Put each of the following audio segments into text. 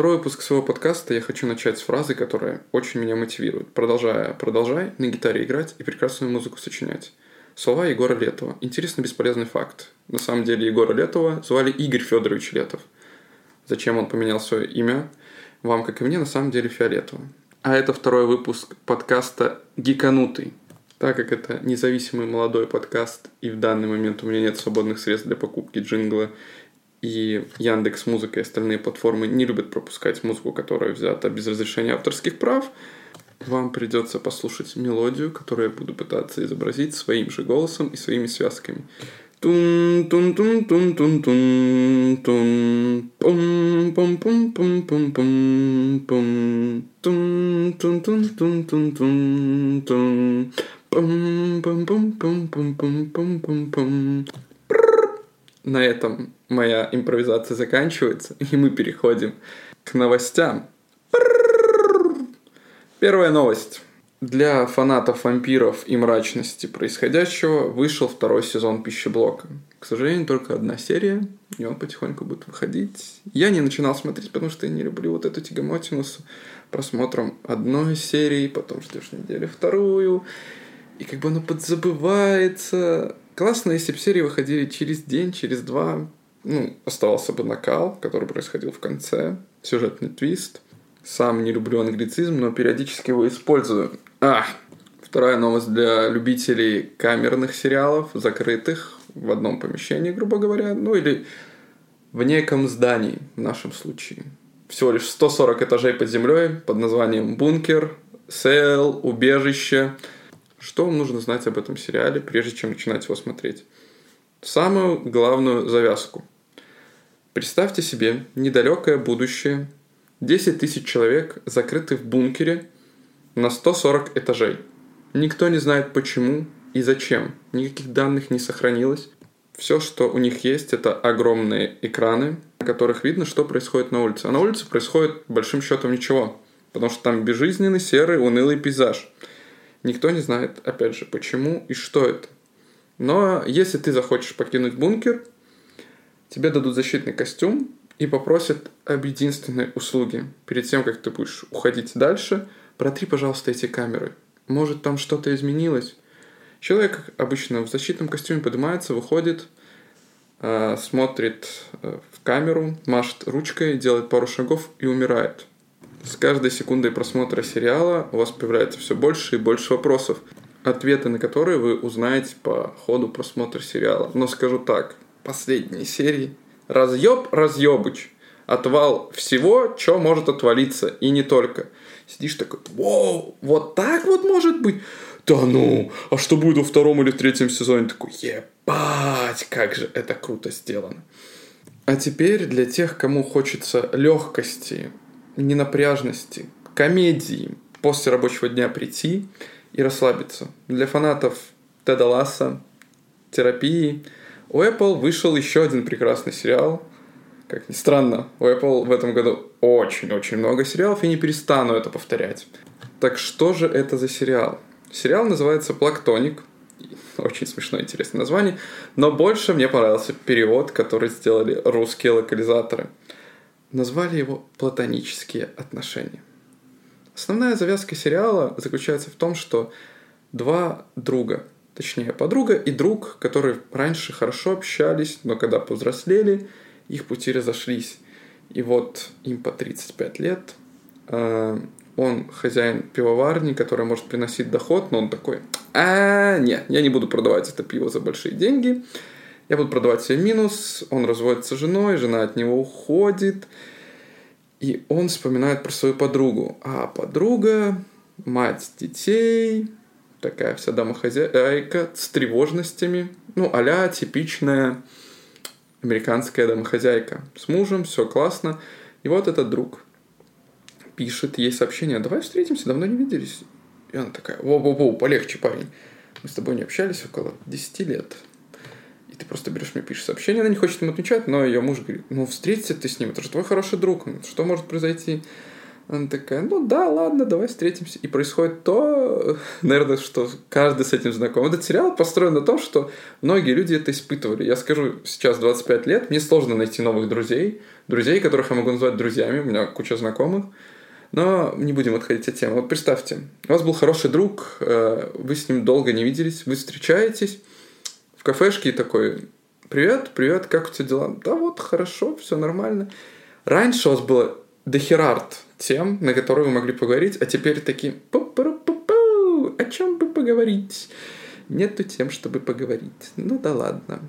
Второй выпуск своего подкаста я хочу начать с фразы, которая очень меня мотивирует. Продолжая, продолжай на гитаре играть и прекрасную музыку сочинять. Слова Егора Летова. Интересный бесполезный факт. На самом деле Егора Летова звали Игорь Федорович Летов. Зачем он поменял свое имя? Вам, как и мне, на самом деле фиолетово. А это второй выпуск подкаста «Гиканутый». Так как это независимый молодой подкаст, и в данный момент у меня нет свободных средств для покупки джингла, и Яндекс Музыка и остальные платформы не любят пропускать музыку, которая взята без разрешения авторских прав, вам придется послушать мелодию, которую я буду пытаться изобразить своим же голосом и своими связками. Тун тун тун тун тун тун тун. Пум пум пум пум пум пум пум. Тун тун тун тун тун тун тун. Пум пум пум пум пум пум пум пум. Пум На этом моя импровизация заканчивается, и мы переходим к новостям. Первая новость. Для фанатов вампиров и мрачности происходящего вышел второй сезон пищеблока. К сожалению, только одна серия, и он потихоньку будет выходить. Я не начинал смотреть, потому что я не люблю вот эту тягомотину с просмотром одной серии, потом ждешь неделю вторую, и как бы оно подзабывается. Классно, если бы серии выходили через день, через два. Ну, оставался бы накал, который происходил в конце, сюжетный твист. Сам не люблю англицизм, но периодически его использую. А, вторая новость для любителей камерных сериалов, закрытых в одном помещении, грубо говоря, ну или в неком здании в нашем случае. Всего лишь 140 этажей под землей под названием «Бункер», «Сейл», «Убежище». Что вам нужно знать об этом сериале, прежде чем начинать его смотреть? Самую главную завязку. Представьте себе недалекое будущее. 10 тысяч человек закрыты в бункере – на 140 этажей. Никто не знает почему и зачем. Никаких данных не сохранилось. Все, что у них есть, это огромные экраны, на которых видно, что происходит на улице. А на улице происходит большим счетом ничего. Потому что там безжизненный, серый, унылый пейзаж. Никто не знает, опять же, почему и что это. Но если ты захочешь покинуть бункер, тебе дадут защитный костюм и попросят об единственной услуге. Перед тем, как ты будешь уходить дальше – Протри, пожалуйста, эти камеры. Может, там что-то изменилось? Человек обычно в защитном костюме поднимается, выходит, э, смотрит э, в камеру, машет ручкой, делает пару шагов и умирает. С каждой секундой просмотра сериала у вас появляется все больше и больше вопросов, ответы на которые вы узнаете по ходу просмотра сериала. Но скажу так, последние серии разъеб разъебыч, отвал всего, что может отвалиться, и не только – Сидишь такой, вау, вот так вот может быть? Да ну, а что будет во втором или третьем сезоне? Такой, ебать, как же это круто сделано. А теперь для тех, кому хочется легкости, ненапряжности, комедии, после рабочего дня прийти и расслабиться. Для фанатов Теда Ласса, терапии, у Apple вышел еще один прекрасный сериал как ни странно, у Apple в этом году очень-очень много сериалов, и не перестану это повторять. Так что же это за сериал? Сериал называется «Плактоник». Очень смешное, интересное название. Но больше мне понравился перевод, который сделали русские локализаторы. Назвали его «Платонические отношения». Основная завязка сериала заключается в том, что два друга, точнее подруга и друг, которые раньше хорошо общались, но когда повзрослели – их пути разошлись. И вот им по 35 лет, э, он хозяин пивоварни, который может приносить доход, но он такой, а нет, я не буду продавать это пиво за большие деньги, я буду продавать себе минус, он разводится с женой, жена от него уходит, и он вспоминает про свою подругу. А подруга, мать детей, такая вся домохозяйка с тревожностями, ну, а типичная американская домохозяйка. С мужем, все классно. И вот этот друг пишет ей сообщение, давай встретимся, давно не виделись. И она такая, воу-воу-воу, полегче, парень. Мы с тобой не общались около 10 лет. И ты просто берешь мне, пишешь сообщение, она не хочет ему отвечать, но ее муж говорит, ну встреться ты с ним, это же твой хороший друг, что может произойти? Она такая, ну да, ладно, давай встретимся. И происходит то, наверное, что каждый с этим знаком. Этот сериал построен на том, что многие люди это испытывали. Я скажу, сейчас 25 лет, мне сложно найти новых друзей, друзей, которых я могу назвать друзьями, у меня куча знакомых. Но не будем отходить от темы. Вот представьте, у вас был хороший друг, э, вы с ним долго не виделись, вы встречаетесь в кафешке и такой, привет, привет, как у тебя дела? Да вот, хорошо, все нормально. Раньше у вас было дохерард тем, на которые вы могли поговорить, а теперь такие пу-пу-пу-пу, о чем бы поговорить? Нету тем, чтобы поговорить. Ну да ладно.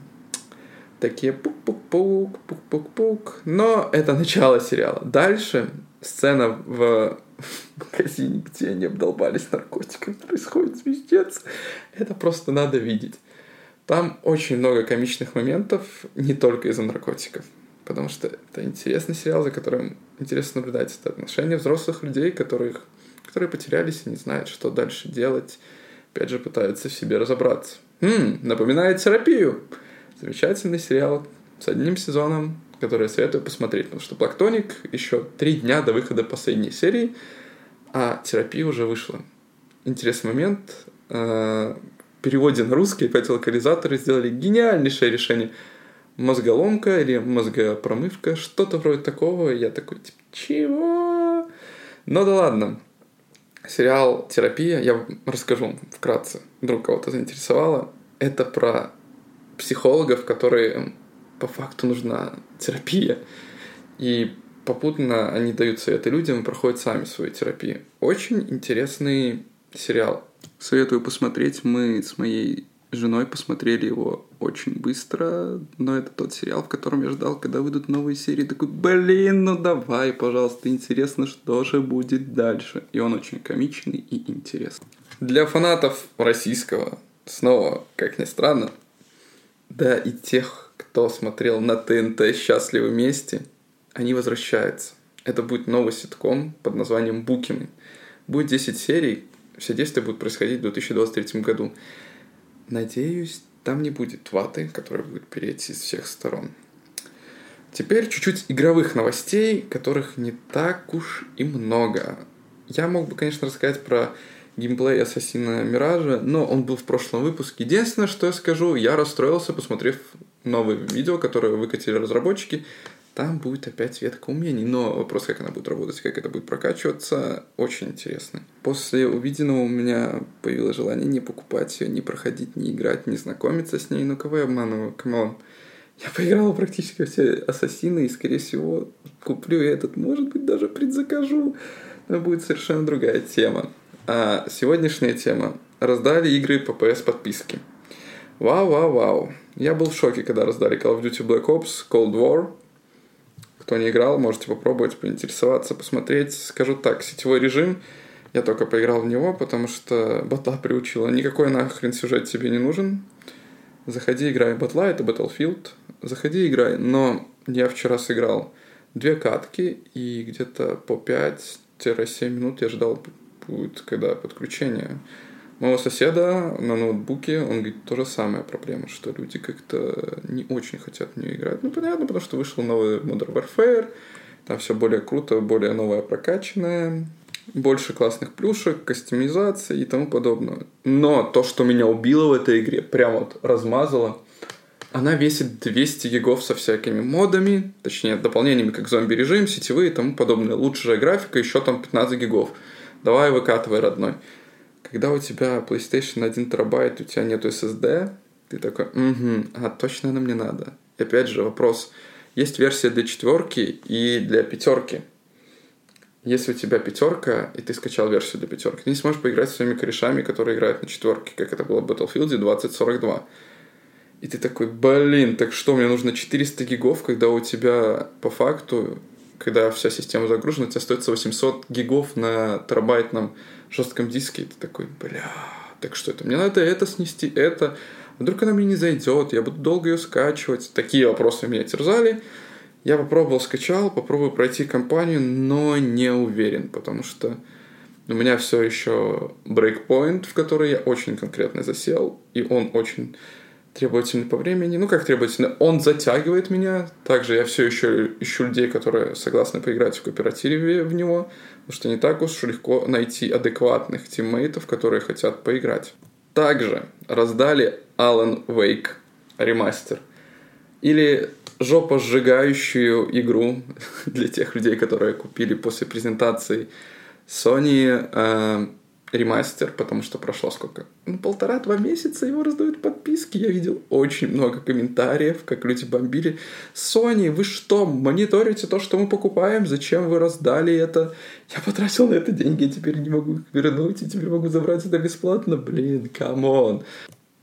Такие пук-пук-пук, пук-пук-пук. Но это начало сериала. Дальше сцена в магазине, где они обдолбались наркотиками, происходит звездец. Это просто надо видеть. Там очень много комичных моментов, не только из-за наркотиков. Потому что это интересный сериал, за которым интересно наблюдать. Это отношения взрослых людей, которых, которые потерялись и не знают, что дальше делать. Опять же, пытаются в себе разобраться. М-м, напоминает терапию. Замечательный сериал с одним сезоном, который я советую посмотреть, потому что Плактоник еще три дня до выхода последней серии, а терапия уже вышла. Интересный момент. Э, в переводе на русский опять локализаторы сделали гениальнейшее решение. Мозголомка или мозгопромывка, что-то вроде такого. Я такой, типа, чего? Ну да ладно. Сериал «Терапия», я расскажу вкратце, вдруг кого-то заинтересовало. Это про психологов, которые по факту нужна терапия. И попутно они дают советы людям и проходят сами свою терапию. Очень интересный сериал. Советую посмотреть. Мы с моей женой посмотрели его очень быстро, но это тот сериал, в котором я ждал, когда выйдут новые серии. Такой, блин, ну давай, пожалуйста, интересно, что же будет дальше. И он очень комичный и интересный. Для фанатов российского, снова, как ни странно, да и тех, кто смотрел на ТНТ «Счастливы вместе», они возвращаются. Это будет новый ситком под названием «Букины». Будет 10 серий, все действия будут происходить в 2023 году. Надеюсь, там не будет ваты, которая будет переть из всех сторон. Теперь чуть-чуть игровых новостей, которых не так уж и много. Я мог бы, конечно, рассказать про геймплей Ассасина Миража, но он был в прошлом выпуске. Единственное, что я скажу, я расстроился, посмотрев новое видео, которое выкатили разработчики, там будет опять ветка умений. Но вопрос, как она будет работать, как это будет прокачиваться, очень интересно. После увиденного у меня появилось желание не покупать ее, не проходить, не играть, не знакомиться с ней. Ну, кого я обманываю? Come on. Я поиграл практически все ассасины, и, скорее всего, куплю этот. Может быть, даже предзакажу. Но будет совершенно другая тема. А сегодняшняя тема. Раздали игры по PS подписке. Вау, вау, вау. Я был в шоке, когда раздали Call of Duty Black Ops Cold War. Кто не играл, можете попробовать, поинтересоваться, посмотреть. Скажу так, сетевой режим, я только поиграл в него, потому что батла приучила. Никакой нахрен сюжет тебе не нужен. Заходи, играй. Батла — это Battlefield. Заходи, играй. Но я вчера сыграл две катки, и где-то по 5-7 минут я ждал, будет, когда подключение моего соседа на ноутбуке, он говорит, то же самое проблема, что люди как-то не очень хотят в нее играть. Ну, понятно, потому что вышел новый Modern Warfare, там все более круто, более новое прокачанное, больше классных плюшек, кастомизации и тому подобное. Но то, что меня убило в этой игре, прям вот размазало, она весит 200 гигов со всякими модами, точнее, дополнениями, как зомби-режим, сетевые и тому подобное. Лучшая графика, еще там 15 гигов. Давай выкатывай, родной. Когда у тебя PlayStation 1 терабайт, у тебя нет SSD, ты такой, угу, а точно она мне надо. И опять же вопрос, есть версия для четверки и для пятерки. Если у тебя пятерка, и ты скачал версию для пятерки, ты не сможешь поиграть с своими корешами, которые играют на четверке, как это было в Battlefield 2042. И ты такой, блин, так что, мне нужно 400 гигов, когда у тебя по факту, когда вся система загружена, у тебя остается 800 гигов на терабайтном жестком диске, и ты такой, бля, так что это? Мне надо это снести, это. Вдруг она мне не зайдет, я буду долго ее скачивать. Такие вопросы меня терзали. Я попробовал, скачал, попробую пройти компанию, но не уверен, потому что у меня все еще брейкпоинт, в который я очень конкретно засел, и он очень требовательный по времени. Ну, как требовательный? Он затягивает меня. Также я все еще ищу людей, которые согласны поиграть в кооперативе в него. Потому что не так уж легко найти адекватных тиммейтов, которые хотят поиграть. Также раздали Alan Wake ремастер. Или жопа сжигающую игру для тех людей, которые купили после презентации Sony э, ремастер, потому что прошло сколько? Ну, полтора-два месяца его раздают подписки. Я видел очень много комментариев, как люди бомбили. Sony, вы что, мониторите то, что мы покупаем? Зачем вы раздали это? Я потратил на это деньги, теперь не могу их вернуть, и теперь могу забрать это бесплатно. Блин, come on.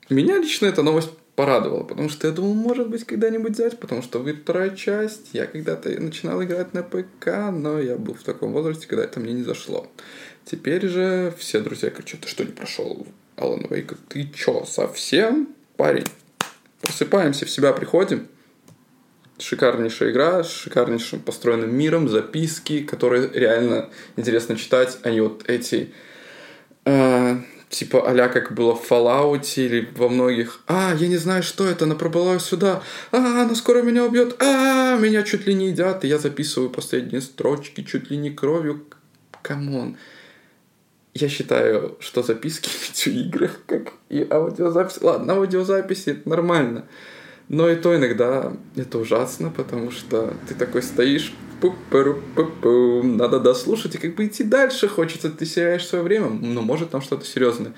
Меня лично эта новость порадовала, потому что я думал, может быть, когда-нибудь взять, потому что вы вторая часть. Я когда-то начинал играть на ПК, но я был в таком возрасте, когда это мне не зашло. Теперь же все друзья говорят, ты что, не прошел Алан Вейка? Ты чё, совсем? Парень, просыпаемся, в себя приходим. Шикарнейшая игра, с шикарнейшим построенным миром, записки, которые реально интересно читать, а не вот эти э, типа а как было в Fallout или во многих. А, я не знаю, что это, она пробыла сюда. А, она скоро меня убьет. А, меня чуть ли не едят. И я записываю последние строчки чуть ли не кровью. Come on. Я считаю, что записки в видеоиграх, как и аудиозапись... Ладно, аудиозаписи это нормально. Но и то иногда это ужасно, потому что ты такой стоишь, пу пу пу надо дослушать и как бы идти дальше хочется, ты теряешь свое время, но может там что-то серьезное.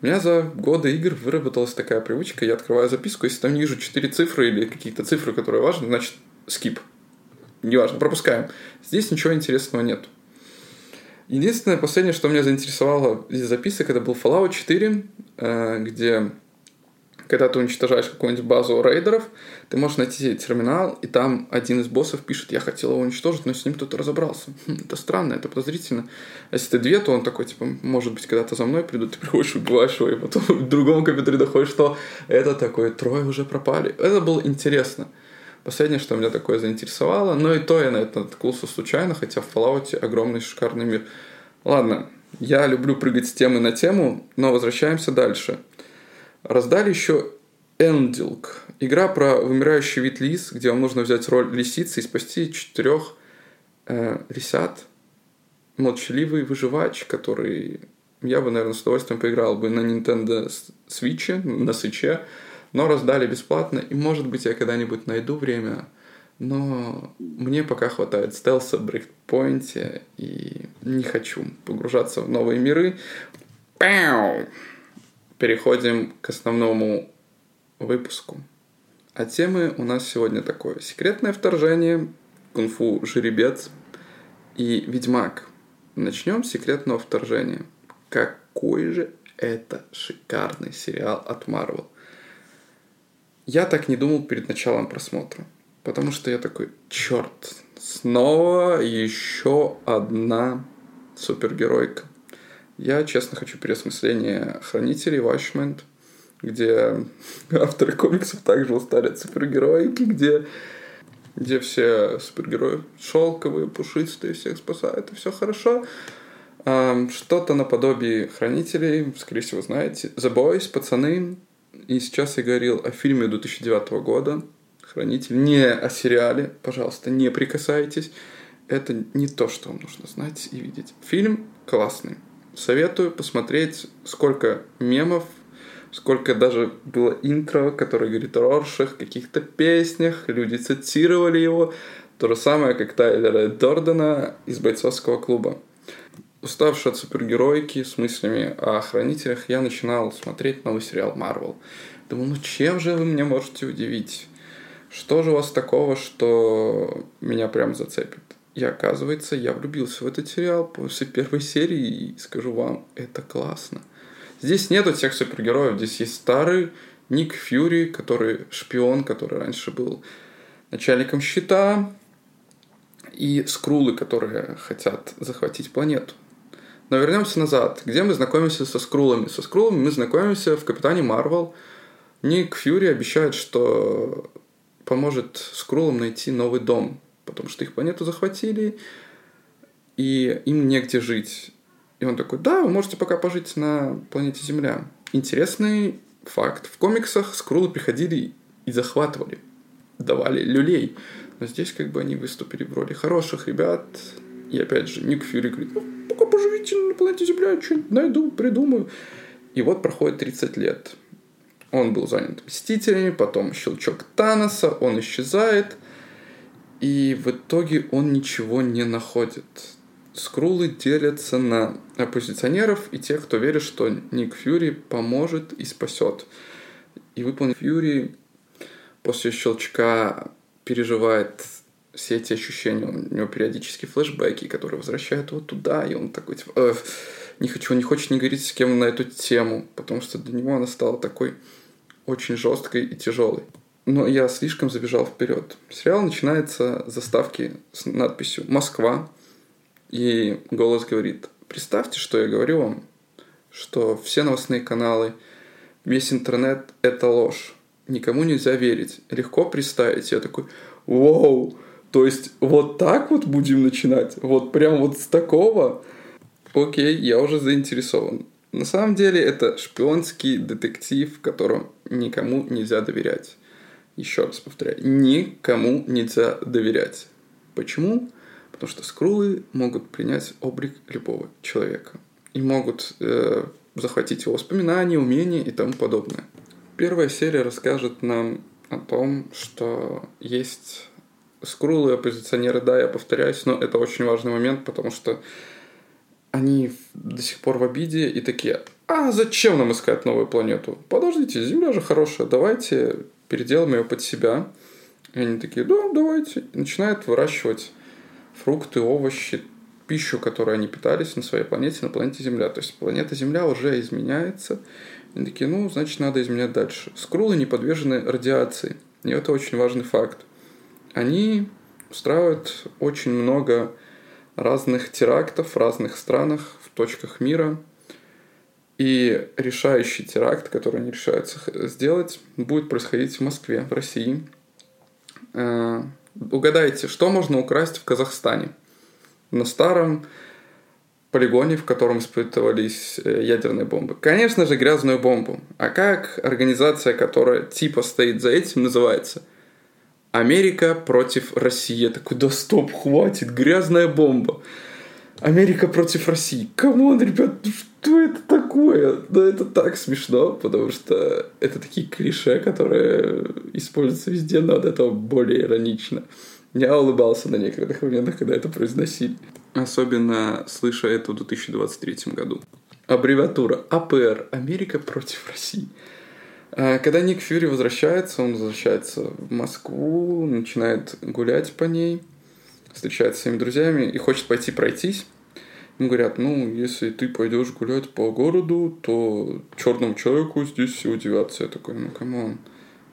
У меня за годы игр выработалась такая привычка, я открываю записку, если там вижу четыре цифры или какие-то цифры, которые важны, значит, скип. Неважно, пропускаем. Здесь ничего интересного нет. Единственное, последнее, что меня заинтересовало из записок, это был Fallout 4, э, где когда ты уничтожаешь какую-нибудь базу рейдеров, ты можешь найти терминал, и там один из боссов пишет, я хотел его уничтожить, но с ним кто-то разобрался. Хм, это странно, это подозрительно. А если ты две, то он такой, типа, может быть, когда-то за мной придут, ты приходишь, убиваешь его, и потом в другом компьютере доходишь, что это такое, трое уже пропали. Это было интересно. Последнее, что меня такое заинтересовало, но и то я на это наткнулся случайно, хотя в Fallout огромный шикарный мир. Ладно, я люблю прыгать с темы на тему, но возвращаемся дальше. Раздали еще Эндилк. Игра про вымирающий вид лис, где вам нужно взять роль лисицы и спасти четырех э, лисят. Молчаливый выживач, который я бы, наверное, с удовольствием поиграл бы на Nintendo Switch, на Switch, но раздали бесплатно, и, может быть, я когда-нибудь найду время, но мне пока хватает стелса, брейкпоинте, и не хочу погружаться в новые миры. Пау! Переходим к основному выпуску. А темы у нас сегодня такое. Секретное вторжение, кунг-фу жеребец и ведьмак. Начнем с секретного вторжения. Какой же это шикарный сериал от Marvel. Я так не думал перед началом просмотра. Потому что я такой, черт, снова еще одна супергеройка. Я, честно, хочу переосмысление Хранителей, Watchmen, где авторы комиксов также устали от супергероики, где, где все супергерои шелковые, пушистые, всех спасают, и все хорошо. Что-то наподобие Хранителей, скорее всего, знаете. The Boys, пацаны, и сейчас я говорил о фильме 2009 года «Хранитель», не о сериале, пожалуйста, не прикасайтесь. Это не то, что вам нужно знать и видеть. Фильм классный. Советую посмотреть, сколько мемов, сколько даже было интро, которое говорит о Роршах, каких-то песнях, люди цитировали его. То же самое, как Тайлера Дордена из бойцовского клуба. Уставший от супергеройки с мыслями о хранителях, я начинал смотреть новый сериал Марвел. Думал, ну чем же вы меня можете удивить? Что же у вас такого, что меня прям зацепит? И оказывается, я влюбился в этот сериал после первой серии, и скажу вам, это классно. Здесь нету тех супергероев, здесь есть старый Ник Фьюри, который шпион, который раньше был начальником щита, и скрулы, которые хотят захватить планету. Но вернемся назад. Где мы знакомимся со скрулами? Со скрулами мы знакомимся в Капитане Марвел. Ник Фьюри обещает, что поможет скрулам найти новый дом, потому что их планету захватили, и им негде жить. И он такой, да, вы можете пока пожить на планете Земля. Интересный факт. В комиксах скрулы приходили и захватывали, давали люлей. Но здесь как бы они выступили в роли хороших ребят. И опять же, Ник Фьюри говорит, ну, пока поживите на планете Земля, что-нибудь найду, придумаю. И вот проходит 30 лет. Он был занят Мстителями, потом щелчок Таноса, он исчезает. И в итоге он ничего не находит. Скрулы делятся на оппозиционеров и тех, кто верит, что Ник Фьюри поможет и спасет. И выполнив Фьюри после щелчка переживает все эти ощущения. У него периодически флешбеки, которые возвращают его туда, и он такой, типа, э, не хочу, не хочет не говорить с кем на эту тему, потому что для него она стала такой очень жесткой и тяжелой. Но я слишком забежал вперед. Сериал начинается с заставки с надписью «Москва», и голос говорит, представьте, что я говорю вам, что все новостные каналы, весь интернет — это ложь. Никому нельзя верить. Легко представить. Я такой, вау, то есть вот так вот будем начинать? Вот прям вот с такого? Окей, я уже заинтересован. На самом деле это шпионский детектив, в котором никому нельзя доверять. Еще раз повторяю, никому нельзя доверять. Почему? Потому что скрулы могут принять облик любого человека. И могут э, захватить его воспоминания, умения и тому подобное. Первая серия расскажет нам о том, что есть скрулы, оппозиционеры, да, я повторяюсь, но это очень важный момент, потому что они до сих пор в обиде и такие, а зачем нам искать новую планету? Подождите, Земля же хорошая, давайте переделаем ее под себя. И они такие, да, давайте. И начинают выращивать фрукты, овощи, пищу, которой они питались на своей планете, на планете Земля. То есть планета Земля уже изменяется. И они такие, ну, значит, надо изменять дальше. Скрулы не подвержены радиации. И это очень важный факт. Они устраивают очень много разных терактов в разных странах, в точках мира. И решающий теракт, который они решаются сделать, будет происходить в Москве, в России. Э, Угадайте, что можно украсть в Казахстане? На старом полигоне, в котором испытывались э, ядерные бомбы. Конечно же, грязную бомбу. А как организация, которая типа стоит за этим, называется? Америка против России. Я такой, да стоп, хватит, грязная бомба. Америка против России. Come on, ребят, ну что это такое? Да это так смешно, потому что это такие клише, которые используются везде, но от этого более иронично. Я улыбался на некоторых моментах, когда это произносили. Особенно слыша это в 2023 году. Аббревиатура АПР. Америка против России. А когда Ник Фьюри возвращается, он возвращается в Москву, начинает гулять по ней, встречается с своими друзьями и хочет пойти пройтись. Ему говорят, ну, если ты пойдешь гулять по городу, то черному человеку здесь все удивятся. Я такой, ну, come on,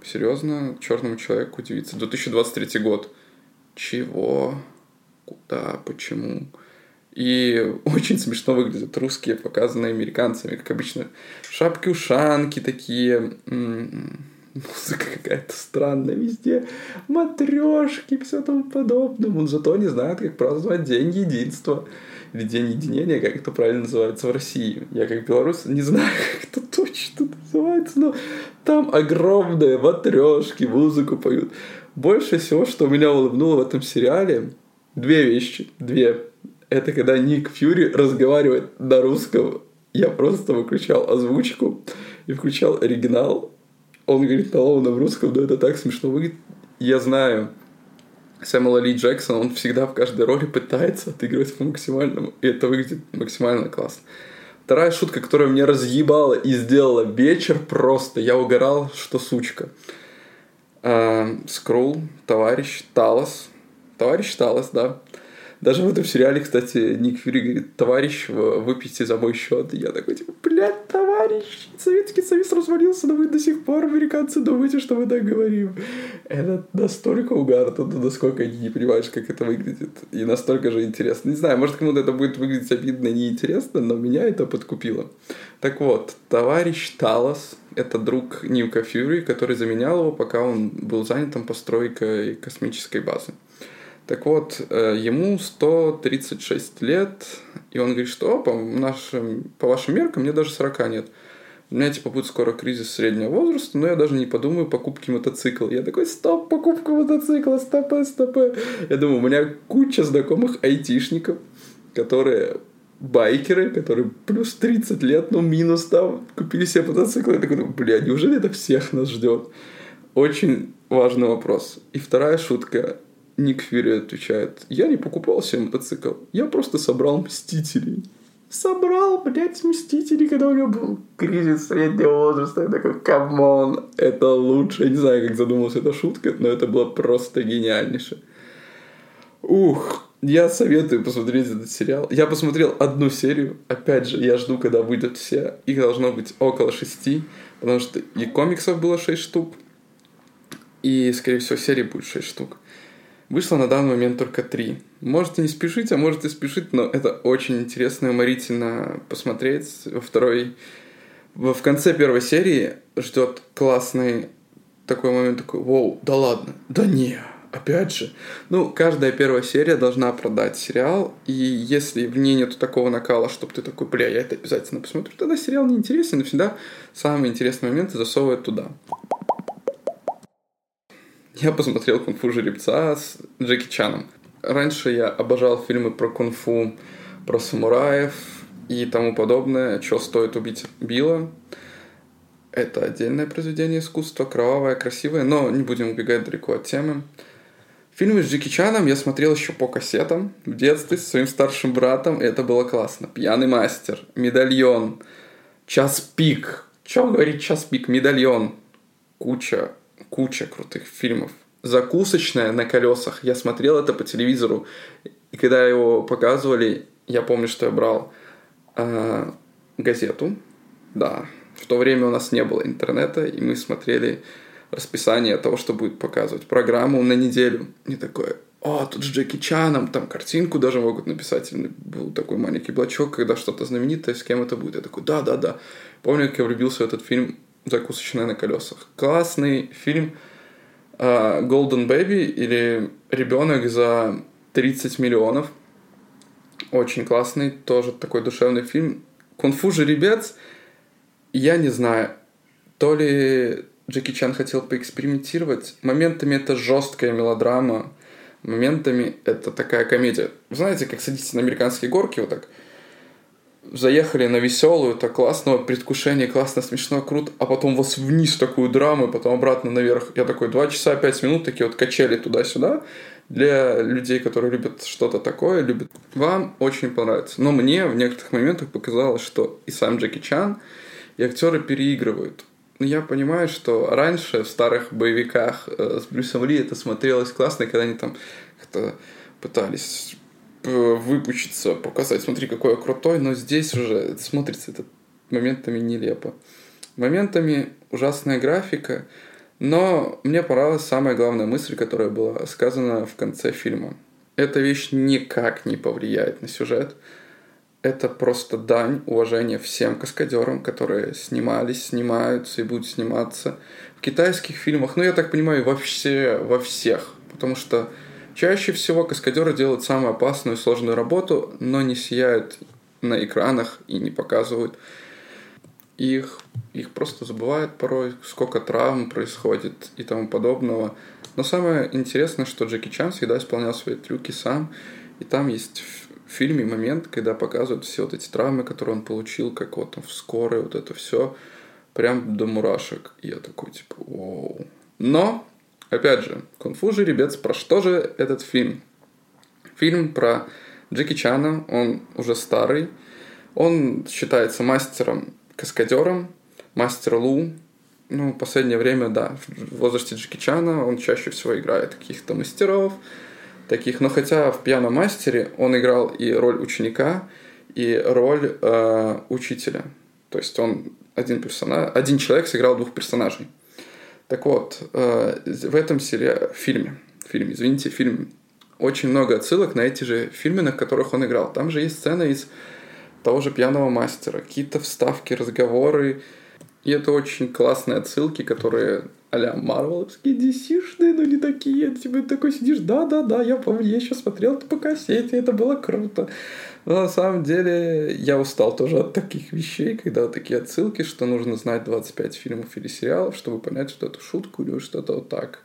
серьезно, черному человеку удивиться. 2023 год. Чего? Куда? Почему? И очень смешно выглядят русские, показанные американцами, как обычно. Шапки-ушанки такие, музыка какая-то странная везде, матрешки, все тому подобное. Он зато не знает, как праздновать День единства или День единения, как это правильно называется в России. Я как белорус не знаю, как это точно называется, но там огромные матрешки, музыку поют. Больше всего, что меня улыбнуло в этом сериале, две вещи, две. Это когда Ник Фьюри разговаривает на русском. Я просто выключал озвучку и включал оригинал. Он говорит на ломаном русском, но это так смешно выглядит. Я знаю, Сэмюэл Ли Джексон, он всегда в каждой роли пытается отыгрывать по максимальному, и это выглядит максимально классно. Вторая шутка, которая меня разъебала и сделала вечер просто, я угорал, что сучка. А, Скрул, товарищ Талос, товарищ Талос, да, даже в этом сериале, кстати, Ник Фьюри говорит, товарищ, выпейте за мой счет. И я такой, типа, блядь, товарищ, Советский Союз развалился, но вы до сих пор, американцы, думаете, что мы так говорим. Это настолько угарно, насколько они не понимаешь, как это выглядит. И настолько же интересно. Не знаю, может, кому-то это будет выглядеть обидно и неинтересно, но меня это подкупило. Так вот, товарищ Талос — это друг Ника Фьюри, который заменял его, пока он был занят постройкой космической базы. Так вот, э, ему 136 лет, и он говорит, что по, нашим, по вашим меркам мне даже 40 нет. У меня, типа, будет скоро кризис среднего возраста, но я даже не подумаю покупки мотоцикла. Я такой, стоп, покупка мотоцикла, стопэ, стопэ. Я думаю, у меня куча знакомых айтишников, которые байкеры, которые плюс 30 лет, ну, минус там, купили себе мотоцикл. Я такой, бля, неужели это всех нас ждет? Очень важный вопрос. И вторая шутка. Ник Фьюри отвечает, я не покупал себе мотоцикл, я просто собрал Мстителей. Собрал, блядь, Мстителей, когда у него был кризис среднего возраста. Я такой, come on, это лучше. Я не знаю, как задумалась эта шутка, но это было просто гениальнейше. Ух, я советую посмотреть этот сериал. Я посмотрел одну серию. Опять же, я жду, когда выйдут все. Их должно быть около шести, потому что и комиксов было шесть штук, и, скорее всего, серии будет шесть штук. Вышло на данный момент только три. Можете не спешить, а можете спешить, но это очень интересно и уморительно посмотреть. Во второй... В конце первой серии ждет классный такой момент, такой, вау, да ладно, да не, опять же. Ну, каждая первая серия должна продать сериал, и если в ней нету такого накала, чтобы ты такой, бля, я это обязательно посмотрю, тогда сериал не интересен, и всегда самые интересные моменты засовывают туда. Я посмотрел «Кунг-фу жеребца» с Джеки Чаном. Раньше я обожал фильмы про кунг-фу, про самураев и тому подобное, что стоит убить Билла. Это отдельное произведение искусства, кровавое, красивое, но не будем убегать далеко от темы. Фильмы с Джеки Чаном я смотрел еще по кассетам в детстве с своим старшим братом, и это было классно. «Пьяный мастер», «Медальон», «Час пик», что говорить «Час пик», «Медальон», куча, куча крутых фильмов. «Закусочная на колесах», я смотрел это по телевизору, и когда его показывали, я помню, что я брал э, газету, да, в то время у нас не было интернета, и мы смотрели расписание того, что будет показывать. Программу на неделю. Не такое, о, тут с Джеки Чаном, там картинку даже могут написать. Был такой маленький блочок, когда что-то знаменитое, с кем это будет. Я такой, да-да-да. Помню, как я влюбился в этот фильм «Закусочная на колесах». Классный фильм Golden Baby или «Ребенок за 30 миллионов». Очень классный, тоже такой душевный фильм. «Кунг-фу жеребец» я не знаю, то ли Джеки Чан хотел поэкспериментировать. Моментами это жесткая мелодрама, моментами это такая комедия. Вы знаете, как садитесь на американские горки вот так, заехали на веселую, так классного предвкушения, классно, смешно, круто, а потом вас вниз такую драму, потом обратно наверх. Я такой, два часа, пять минут, такие вот качели туда-сюда. Для людей, которые любят что-то такое, любят... Вам очень понравится. Но мне в некоторых моментах показалось, что и сам Джеки Чан, и актеры переигрывают. Ну, я понимаю, что раньше в старых боевиках э, с Брюсом Ли это смотрелось классно, когда они там как-то пытались выпучиться, показать, смотри, какой я крутой, но здесь уже смотрится это моментами нелепо. Моментами ужасная графика, но мне понравилась самая главная мысль, которая была сказана в конце фильма. Эта вещь никак не повлияет на сюжет, это просто дань уважения всем каскадерам, которые снимались, снимаются и будут сниматься в китайских фильмах. Ну, я так понимаю, во, все, во всех. Потому что чаще всего каскадеры делают самую опасную и сложную работу, но не сияют на экранах и не показывают их. Их просто забывают порой, сколько травм происходит и тому подобного. Но самое интересное, что Джеки Чан всегда исполнял свои трюки сам. И там есть в фильме момент, когда показывают все вот эти травмы, которые он получил, как вот там в скорой, вот это все, прям до мурашек. И я такой, типа, вау. Но, опять же, кунг-фу жеребец, про что же этот фильм? Фильм про Джеки Чана, он уже старый, он считается мастером, каскадером, мастер Лу, ну, в последнее время, да, в возрасте Джеки Чана он чаще всего играет каких-то мастеров, таких. Но хотя в «Пьяном мастере» он играл и роль ученика, и роль э, учителя. То есть он один персонаж, один человек сыграл двух персонажей. Так вот, э, в этом сериале, фильме, фильме, извините, фильме, очень много отсылок на эти же фильмы, на которых он играл. Там же есть сцена из того же «Пьяного мастера», какие-то вставки, разговоры. И это очень классные отсылки, которые а-ля марвеловские dc но не такие. Тебе такой сидишь, да-да-да, я помню, я еще смотрел это по кассете, это было круто. Но на самом деле я устал тоже от таких вещей, когда такие отсылки, что нужно знать 25 фильмов или сериалов, чтобы понять, что это шутку или что-то вот так.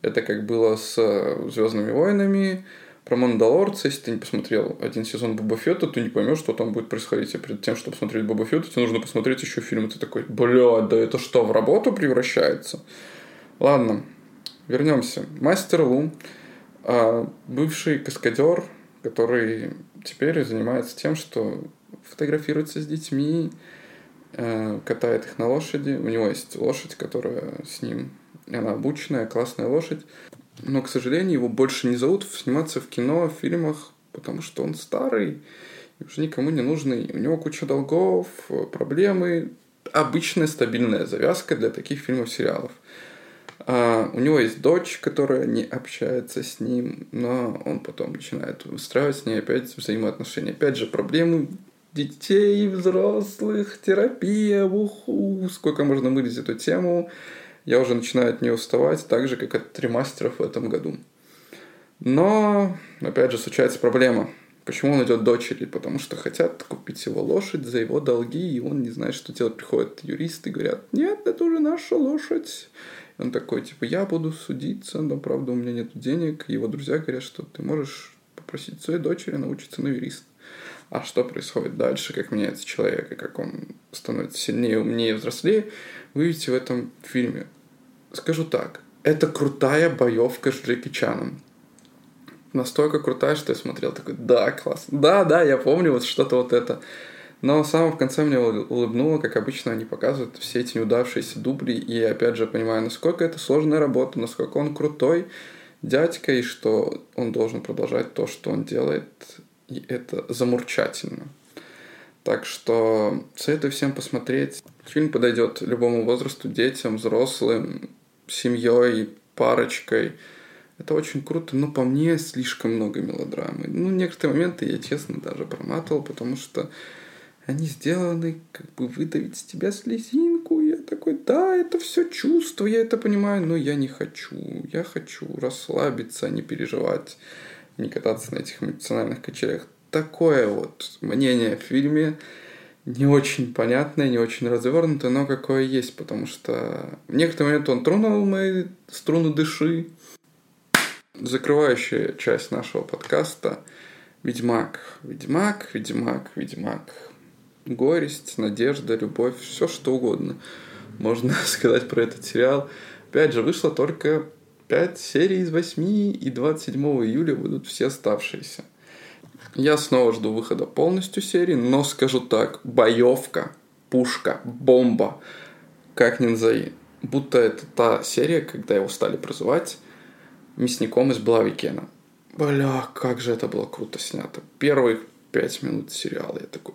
Это как было с э, Звездными войнами, про Мандалорца, если ты не посмотрел один сезон Боба Фетта, ты не поймешь, что там будет происходить. А перед тем, чтобы посмотреть Боба Фетта, тебе нужно посмотреть еще фильм. И ты такой, бля, да это что, в работу превращается? Ладно, вернемся. Мастер Лу, а, бывший каскадер, который теперь занимается тем, что фотографируется с детьми, э, катает их на лошади. У него есть лошадь, которая с ним, она обученная, классная лошадь. Но, к сожалению, его больше не зовут сниматься в кино, в фильмах, потому что он старый, уже никому не нужный. У него куча долгов, проблемы. Обычная стабильная завязка для таких фильмов, сериалов. А у него есть дочь, которая не общается с ним, но он потом начинает устраивать с ней опять взаимоотношения. Опять же, проблемы детей, взрослых, терапия, уху, сколько можно вылезть эту тему я уже начинаю от нее уставать, так же, как от ремастеров в этом году. Но, опять же, случается проблема. Почему он идет дочери? Потому что хотят купить его лошадь за его долги, и он не знает, что делать. Приходят юристы и говорят, нет, это уже наша лошадь. Он такой, типа, я буду судиться, но, правда, у меня нет денег. Его друзья говорят, что ты можешь попросить своей дочери научиться на юриста. А что происходит дальше, как меняется человек, и как он становится сильнее, умнее, взрослее, вы видите в этом фильме. Скажу так, это крутая боевка с Джеки Чаном. Настолько крутая, что я смотрел такой, да, классно. Да, да, я помню вот что-то вот это. Но в конце мне улыбнуло, как обычно они показывают все эти неудавшиеся дубли. И опять же понимаю, насколько это сложная работа, насколько он крутой дядька, и что он должен продолжать то, что он делает. И это замурчательно. Так что советую всем посмотреть. Фильм подойдет любому возрасту, детям, взрослым, семьей, парочкой. Это очень круто, но по мне слишком много мелодрамы. Ну, некоторые моменты я, честно, даже проматывал, потому что они сделаны, как бы выдавить с тебя слезинку. Я такой, да, это все чувство, я это понимаю, но я не хочу. Я хочу расслабиться, а не переживать, не кататься на этих эмоциональных качелях такое вот мнение в фильме, не очень понятное, не очень развернутое, но какое есть, потому что в некоторый момент он тронул мои струны дыши. Закрывающая часть нашего подкаста Ведьмак. Ведьмак, Ведьмак, Ведьмак. Горесть, надежда, любовь, все что угодно можно сказать про этот сериал. Опять же, вышло только 5 серий из 8, и 27 июля будут все оставшиеся. Я снова жду выхода полностью серии, но скажу так, боевка, пушка, бомба, как ни назови. Будто это та серия, когда его стали прозывать мясником из Блавикена. Бля, как же это было круто снято. Первые пять минут сериала я такой,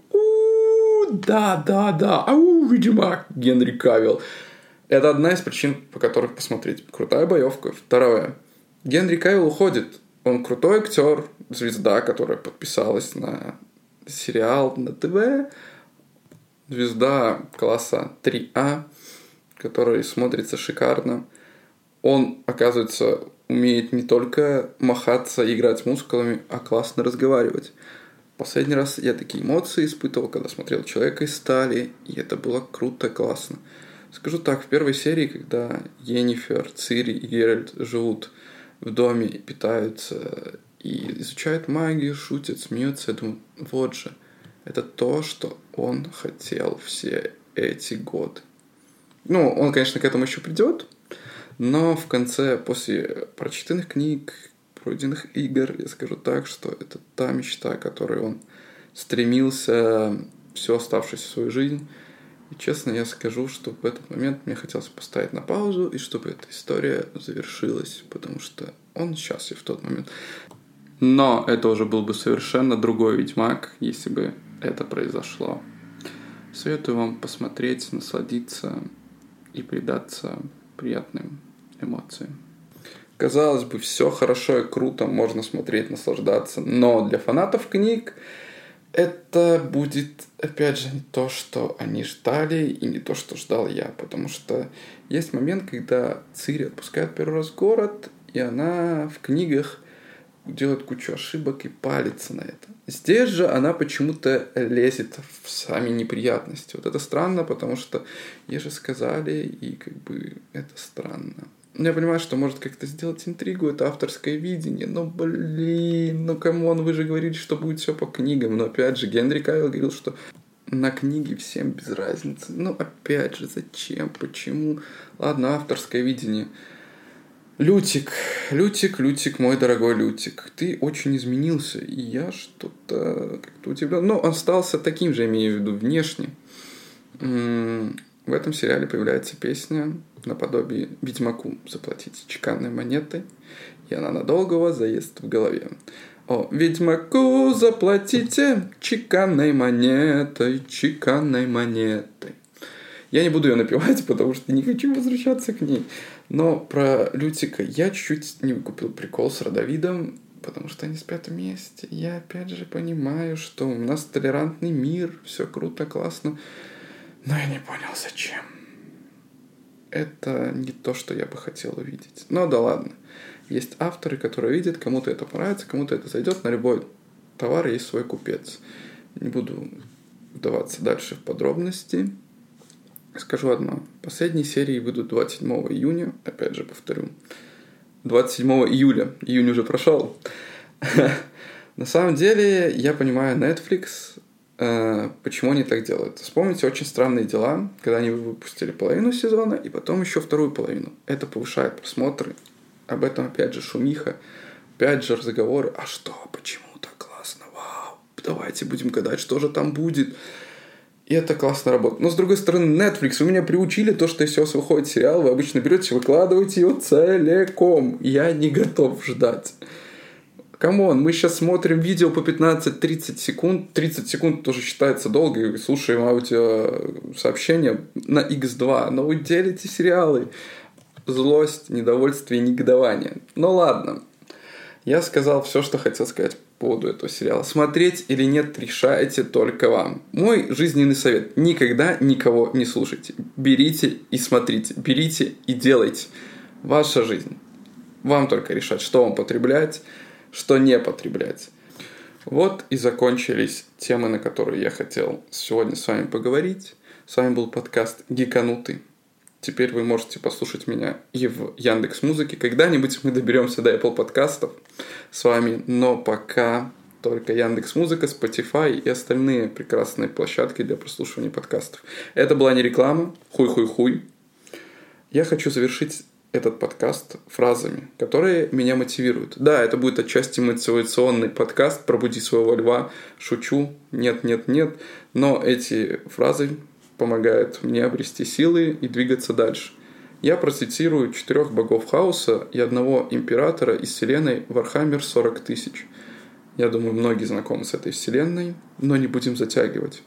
да, да, да, ау, Ведьмак, Генри Кавилл. Это одна из причин, по которых посмотреть. Крутая боевка. Второе. Генри Кавилл уходит. Он крутой актер, звезда, которая подписалась на сериал на ТВ. Звезда класса 3А, который смотрится шикарно. Он, оказывается, умеет не только махаться и играть мускулами, а классно разговаривать. Последний раз я такие эмоции испытывал, когда смотрел «Человека из стали», и это было круто, классно. Скажу так, в первой серии, когда Енифер, Цири и Геральт живут в доме и питаются и изучают магию, шутят, смеются. Я думаю, вот же, это то, что он хотел все эти годы. Ну, он, конечно, к этому еще придет, но в конце, после прочитанных книг, пройденных игр, я скажу так, что это та мечта, которой он стремился всю оставшуюся свою жизнь. И честно я скажу, что в этот момент мне хотелось поставить на паузу, и чтобы эта история завершилась, потому что он счастлив в тот момент. Но это уже был бы совершенно другой Ведьмак, если бы это произошло. Советую вам посмотреть, насладиться и предаться приятным эмоциям. Казалось бы, все хорошо и круто, можно смотреть, наслаждаться, но для фанатов книг это будет, опять же, не то, что они ждали, и не то, что ждал я. Потому что есть момент, когда Цири отпускают первый раз город, и она в книгах делает кучу ошибок и палится на это. Здесь же она почему-то лезет в сами неприятности. Вот это странно, потому что ей же сказали, и как бы это странно. Я понимаю, что может как-то сделать интригу, это авторское видение, но, блин, ну come on, вы же говорили, что будет все по книгам, но опять же, Генри Кавилл говорил, что на книге всем без разницы. Ну, опять же, зачем, почему? Ладно, авторское видение. Лютик, Лютик, Лютик, мой дорогой Лютик, ты очень изменился, и я что-то как-то удивлен. Но он остался таким же, имею в виду, внешне. В этом сериале появляется песня наподобие «Ведьмаку заплатите чеканной монетой», и она надолго у вас заест в голове. О, ведьмаку заплатите чеканной монетой, чеканной монетой. Я не буду ее напевать, потому что не хочу возвращаться к ней. Но про Лютика я чуть-чуть не выкупил прикол с Родовидом, потому что они спят вместе. Я опять же понимаю, что у нас толерантный мир, все круто, классно. Но я не понял, зачем. Это не то, что я бы хотел увидеть. Но да ладно. Есть авторы, которые видят, кому-то это понравится, кому-то это зайдет. На любой товар есть свой купец. Не буду вдаваться дальше в подробности. Скажу одно. Последние серии выйдут 27 июня. Опять же повторю. 27 июля. Июнь уже прошел. На самом деле, я понимаю Netflix, почему они так делают. Вспомните «Очень странные дела», когда они выпустили половину сезона и потом еще вторую половину. Это повышает просмотры. Об этом опять же шумиха, опять же разговоры. А что, почему так классно? Вау, давайте будем гадать, что же там будет. И это классно работает. Но с другой стороны, Netflix, вы меня приучили то, что если у вас выходит сериал, вы обычно берете, выкладываете его целиком. Я не готов ждать. Come on, мы сейчас смотрим видео по 15-30 секунд. 30 секунд тоже считается долго, и слушаем аудио на X2. Но вы делите сериалы. Злость, недовольствие, негодование. Ну ладно. Я сказал все, что хотел сказать поводу этого сериала. Смотреть или нет, решайте только вам. Мой жизненный совет. Никогда никого не слушайте. Берите и смотрите. Берите и делайте. Ваша жизнь. Вам только решать, что вам потреблять, что не потреблять. Вот и закончились темы, на которые я хотел сегодня с вами поговорить. С вами был подкаст «Гиканутый». Теперь вы можете послушать меня и в Яндекс Музыке. Когда-нибудь мы доберемся до Apple подкастов с вами, но пока только Яндекс Музыка, Spotify и остальные прекрасные площадки для прослушивания подкастов. Это была не реклама, хуй-хуй-хуй. Я хочу завершить этот подкаст фразами, которые меня мотивируют. Да, это будет отчасти мотивационный подкаст «Пробуди своего льва», шучу, нет, нет, нет, но эти фразы помогают мне обрести силы и двигаться дальше. Я процитирую четырех богов хаоса и одного императора из вселенной Warhammer 40 тысяч. Я думаю, многие знакомы с этой вселенной, но не будем затягивать.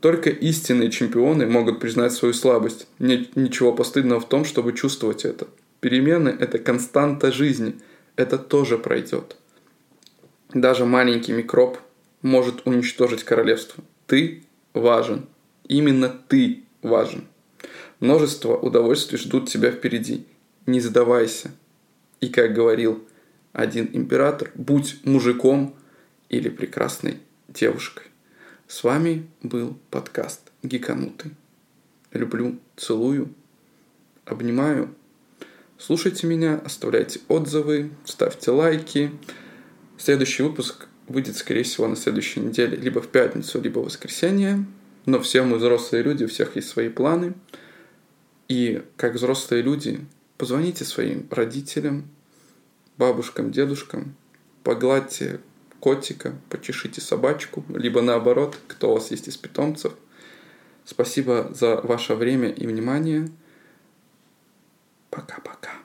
Только истинные чемпионы могут признать свою слабость. Нет ничего постыдного в том, чтобы чувствовать это. Перемены – это константа жизни. Это тоже пройдет. Даже маленький микроб может уничтожить королевство. Ты важен. Именно ты важен. Множество удовольствий ждут тебя впереди. Не сдавайся. И как говорил один император, будь мужиком или прекрасной девушкой. С вами был подкаст Гиканутый. Люблю, целую, обнимаю. Слушайте меня, оставляйте отзывы, ставьте лайки. Следующий выпуск выйдет, скорее всего, на следующей неделе, либо в пятницу, либо в воскресенье. Но все мы взрослые люди, у всех есть свои планы – и как взрослые люди, позвоните своим родителям, бабушкам, дедушкам, погладьте котика, почешите собачку, либо наоборот, кто у вас есть из питомцев. Спасибо за ваше время и внимание. Пока-пока.